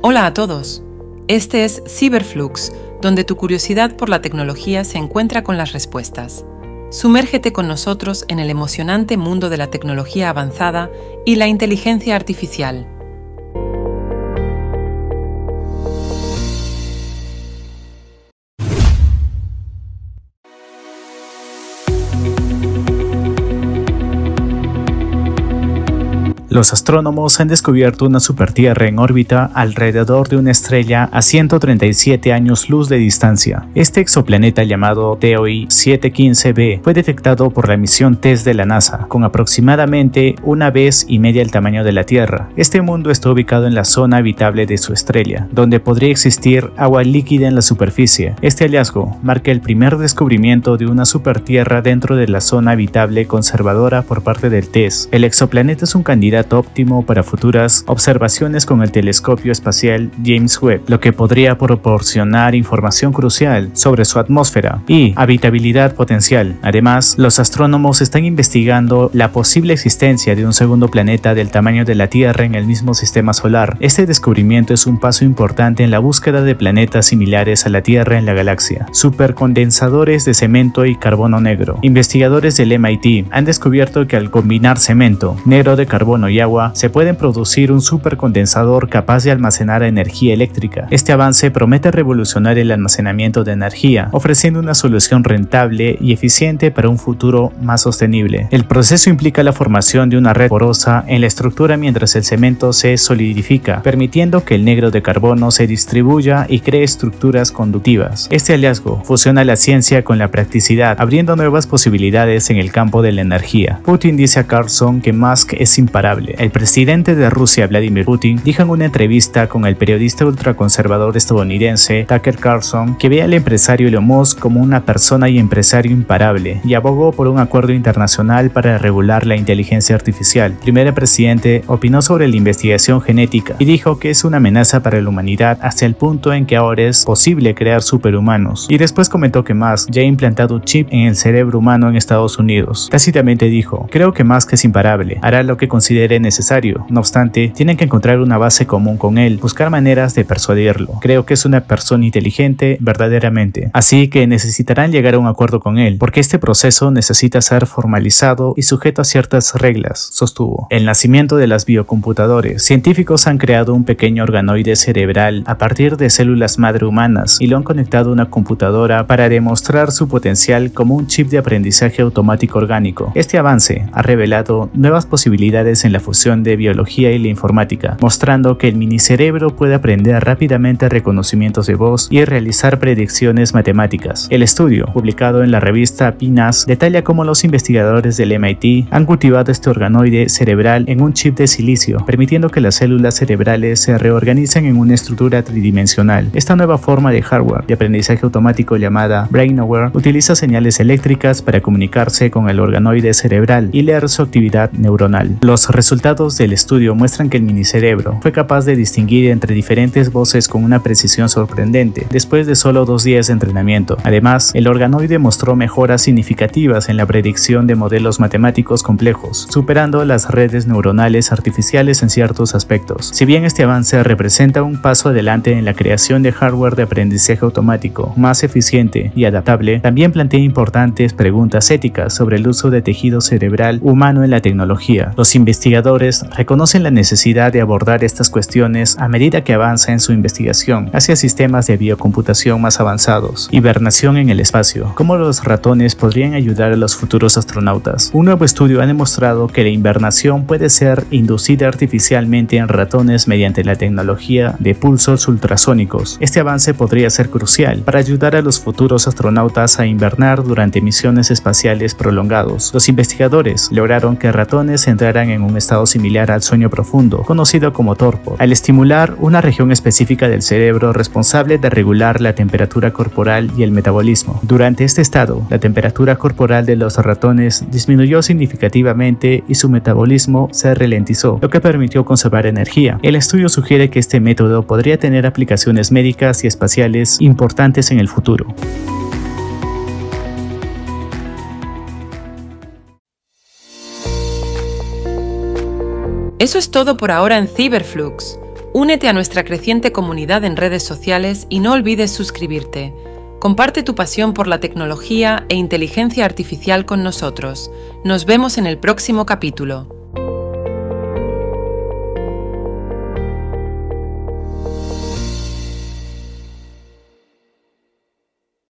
Hola a todos. Este es Cyberflux, donde tu curiosidad por la tecnología se encuentra con las respuestas. Sumérgete con nosotros en el emocionante mundo de la tecnología avanzada y la inteligencia artificial. Los astrónomos han descubierto una supertierra en órbita alrededor de una estrella a 137 años luz de distancia. Este exoplaneta llamado TOI 715b fue detectado por la misión TESS de la NASA, con aproximadamente una vez y media el tamaño de la Tierra. Este mundo está ubicado en la zona habitable de su estrella, donde podría existir agua líquida en la superficie. Este hallazgo marca el primer descubrimiento de una supertierra dentro de la zona habitable conservadora por parte del TESS. El exoplaneta es un candidato óptimo para futuras observaciones con el telescopio espacial James Webb, lo que podría proporcionar información crucial sobre su atmósfera y habitabilidad potencial. Además, los astrónomos están investigando la posible existencia de un segundo planeta del tamaño de la Tierra en el mismo sistema solar. Este descubrimiento es un paso importante en la búsqueda de planetas similares a la Tierra en la galaxia. Supercondensadores de cemento y carbono negro. Investigadores del MIT han descubierto que al combinar cemento, negro de carbono y agua, se pueden producir un supercondensador capaz de almacenar energía eléctrica. Este avance promete revolucionar el almacenamiento de energía, ofreciendo una solución rentable y eficiente para un futuro más sostenible. El proceso implica la formación de una red porosa en la estructura mientras el cemento se solidifica, permitiendo que el negro de carbono se distribuya y cree estructuras conductivas. Este hallazgo fusiona la ciencia con la practicidad, abriendo nuevas posibilidades en el campo de la energía. Putin dice a Carlson que Musk es imparable el presidente de Rusia, Vladimir Putin, dijo en una entrevista con el periodista ultraconservador estadounidense Tucker Carlson que ve al empresario Elon Musk como una persona y empresario imparable y abogó por un acuerdo internacional para regular la inteligencia artificial. El primer presidente opinó sobre la investigación genética y dijo que es una amenaza para la humanidad hasta el punto en que ahora es posible crear superhumanos. Y después comentó que Musk ya ha implantado un chip en el cerebro humano en Estados Unidos. Tácitamente dijo, creo que Musk es imparable, hará lo que considere necesario. No obstante, tienen que encontrar una base común con él, buscar maneras de persuadirlo. Creo que es una persona inteligente verdaderamente, así que necesitarán llegar a un acuerdo con él, porque este proceso necesita ser formalizado y sujeto a ciertas reglas, sostuvo. El nacimiento de las biocomputadores. Científicos han creado un pequeño organoide cerebral a partir de células madre humanas y lo han conectado a una computadora para demostrar su potencial como un chip de aprendizaje automático orgánico. Este avance ha revelado nuevas posibilidades en la fusión de biología y la informática, mostrando que el minicerebro puede aprender rápidamente reconocimientos de voz y realizar predicciones matemáticas. El estudio, publicado en la revista PNAS, detalla cómo los investigadores del MIT han cultivado este organoide cerebral en un chip de silicio, permitiendo que las células cerebrales se reorganicen en una estructura tridimensional. Esta nueva forma de hardware de aprendizaje automático llamada BrainAware utiliza señales eléctricas para comunicarse con el organoide cerebral y leer su actividad neuronal. Los resultados del estudio muestran que el minicerebro fue capaz de distinguir entre diferentes voces con una precisión sorprendente después de solo dos días de entrenamiento. Además, el organoide mostró mejoras significativas en la predicción de modelos matemáticos complejos, superando las redes neuronales artificiales en ciertos aspectos. Si bien este avance representa un paso adelante en la creación de hardware de aprendizaje automático más eficiente y adaptable, también plantea importantes preguntas éticas sobre el uso de tejido cerebral humano en la tecnología. Los investigadores reconocen la necesidad de abordar estas cuestiones a medida que avanza en su investigación hacia sistemas de biocomputación más avanzados, hibernación en el espacio, cómo los ratones podrían ayudar a los futuros astronautas. Un nuevo estudio ha demostrado que la hibernación puede ser inducida artificialmente en ratones mediante la tecnología de pulsos ultrasónicos. Este avance podría ser crucial para ayudar a los futuros astronautas a invernar durante misiones espaciales prolongados. Los investigadores lograron que ratones entraran en un estado similar al sueño profundo, conocido como torpor, al estimular una región específica del cerebro responsable de regular la temperatura corporal y el metabolismo. Durante este estado, la temperatura corporal de los ratones disminuyó significativamente y su metabolismo se ralentizó, lo que permitió conservar energía. El estudio sugiere que este método podría tener aplicaciones médicas y espaciales importantes en el futuro. Eso es todo por ahora en Cyberflux. Únete a nuestra creciente comunidad en redes sociales y no olvides suscribirte. Comparte tu pasión por la tecnología e inteligencia artificial con nosotros. Nos vemos en el próximo capítulo.